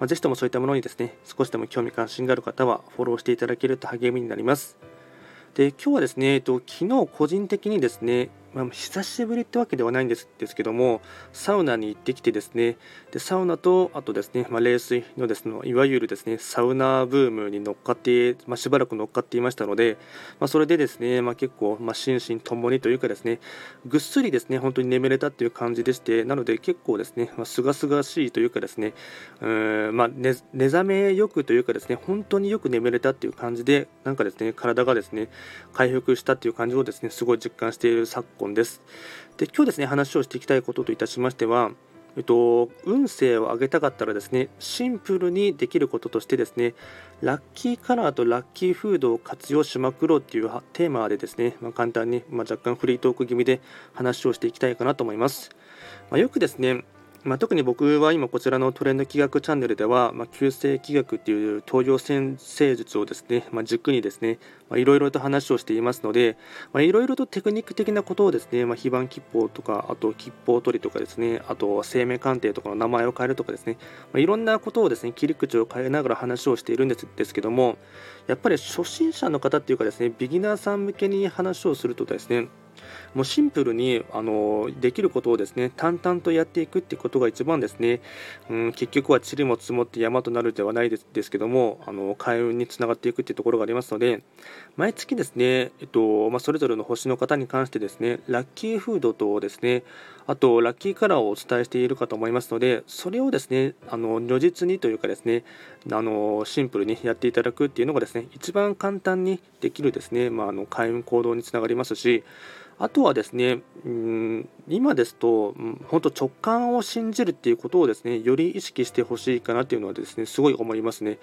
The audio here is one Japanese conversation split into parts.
まあ、ぜひともそういったものにですね、少しでも興味関心がある方はフォローしていただけると励みになります。で、今日はですね、えっと、昨日個人的にですね、まあ、久しぶりってわけではないんですですけども、サウナに行ってきてですね、でサウナと、あとですね、まあ、冷水のですね、いわゆるですね、サウナブームに乗っかって、まあ、しばらく乗っかっていましたので、まそれでですね、ま結構、ま心身ともにというかですね、ぐっすりですね、本当に眠れたっていう感じでして、なので結構ですね、ま清々しいというかですね、うんま寝寝覚めよくというかですね、本当によく眠れたっていう感じで、なんかですね、体がですね、回復したっていう感じをですね、すごい実感している昨今本です。で今日ですね話をしていきたいことといたしましては、えっと、運勢を上げたかったらですねシンプルにできることとしてですねラッキーカラーとラッキーフードを活用しまくろうっていうテーマでですね、まあ、簡単に、まあ、若干フリートーク気味で話をしていきたいかなと思います。まあ、よくですねまあ、特に僕は今こちらのトレンド企画チャンネルでは、まあ、旧世気学っていう東洋先生術をですね、まあ、軸にですね、いろいろと話をしていますので、いろいろとテクニック的なことをですね、まあ、非番吉報とか、あと吉報取りとかですね、あと生命鑑定とかの名前を変えるとかですね、まあ、いろんなことをですね、切り口を変えながら話をしているんですですけども、やっぱり初心者の方っていうかですね、ビギナーさん向けに話をするとですね、もうシンプルにあのできることをですね淡々とやっていくってことが一番ですね、うん、結局は塵も積もって山となるではないですですけどもあの開運につながっていくっていうところがありますので毎月ですね、えっとまあ、それぞれの星の方に関してですねラッキーフードとですねあとラッキーカラーをお伝えしているかと思いますのでそれをですねあの如実にというかですねあのシンプルにやっていただくっていうのがですね一番簡単にできるですね、まあ、あの開運行動につながりますしあとはですね、うん、今ですと、本当直感を信じるっていうことをですね、より意識してほしいかなっていうのはですね、すごい思いますね。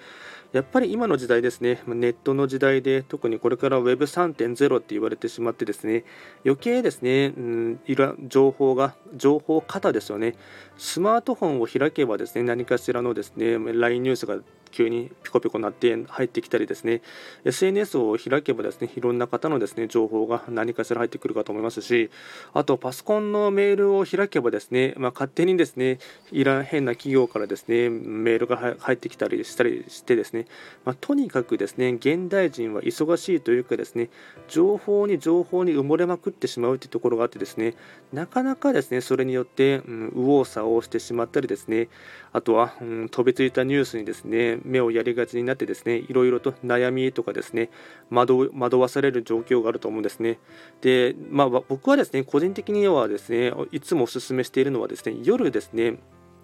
やっぱり今の時代ですね、ネットの時代で、特にこれから Web3.0 って言われてしまってですね、余計ですね、うん、いろ情報が、情報型ですよね。スマートフォンを開けばですね、何かしらのですね、LINE ニュースが急にピコピコ鳴って入ってきたりですね。SNS を開けばですねいろんな方のですね情報が何かしら入ってくるかと思いますしあとパソコンのメールを開けばですね、まあ、勝手にですねいらん変な企業からですねメールが入ってきたりしたりしてですね、まあ、とにかくですね現代人は忙しいというかですね情報に情報に埋もれまくってしまうというところがあってですねなかなかですねそれによって、うん、右往左往してしまったりですねあとは、うん、飛びついたニュースにですね目をやりがちになってですねいろいろと悩みとかですね惑惑わされる状況があると思うんですね。で、まあ、僕はですね個人的にはですねいつもお勧めしているのはですね夜ですね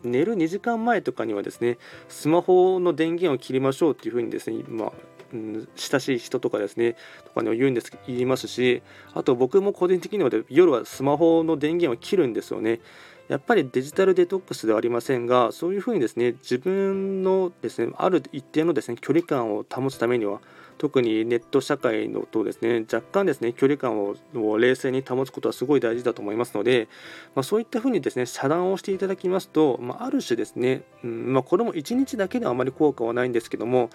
寝る2時間前とかにはですねスマホの電源を切りましょうっていうふうにですね、まあうん、親しい人とかですねとかには言うんです言いますしあと僕も個人的には夜はスマホの電源を切るんですよね。やっぱりデジタルデトックスではありませんがそういうふうにですね自分のですねある一定のですね距離感を保つためには特にネット社会のとですね若干ですね距離感を冷静に保つことはすごい大事だと思いますので、まあ、そういったふうにですね遮断をしていただきますと、まあ、ある種ですね、うんまあ、これも1日だけではあまり効果はないんですけども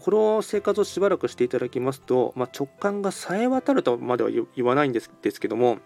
この生活をしばらくしていただきますと、ま直感がさえ渡るとまでは言わないんですですけども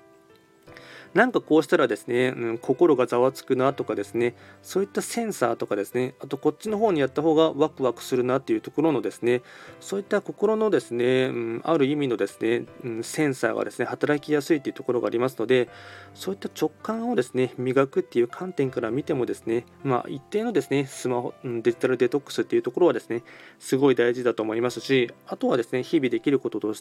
なんかこうしたらですね、うん、心がざわつくなとかですね、そういったセンサーとかですね、あとこっちの方にやった方がワクワクするなっていうところのですね、そういった心のですね、うん、ある意味のですね、うん、センサーがですね、働きやすいっていうところがありますので、そういった直感をですね、磨くっていう観点から見てもですね、まあ一定のですね、スマホ、デジタルデトックスっていうところはですね、すごい大事だと思いますし、あとはですね、日々できることと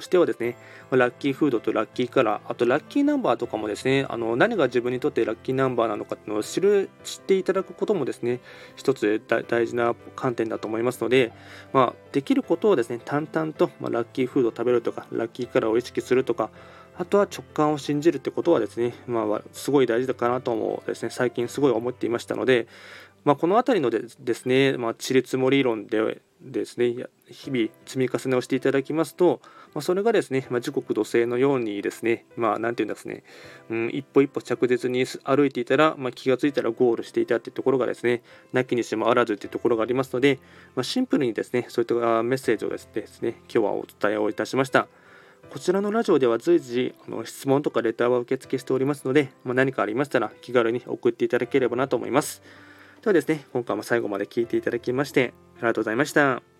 してはですね、ラッキーフードとラッキーカラー、あとラッキーナンバーとかもですねですね。あの何が自分にとってラッキーナンバーなのかっていうのを知る知っていただくこともですね一つ大事な観点だと思いますので、まあ、できることをですね淡々と、まあ、ラッキーフードを食べるとかラッキーカラーを意識するとかあとは直感を信じるってことはですね、まあ、すごい大事だかなともですね最近すごい思っていましたので、まあ、この辺りのでですね、まあ、地理積もり論でですね日々積み重ねをしていただきますと、まあ、それがですね、まあ、時刻土星のようにですね、まあ、なんていうんですね、うん、一歩一歩着実に歩いていたら、まあ、気がついたらゴールしていたっていうところがですね、なきにしもあらずっていうところがありますので、まあ、シンプルにですね、そういったメッセージをですね、今日はお伝えをいたしました。こちらのラジオでは随時あの質問とかレターは受付しておりますので、まあ、何かありましたら気軽に送っていただければなと思います。ではですね、今回も最後まで聴いていただきましてありがとうございました。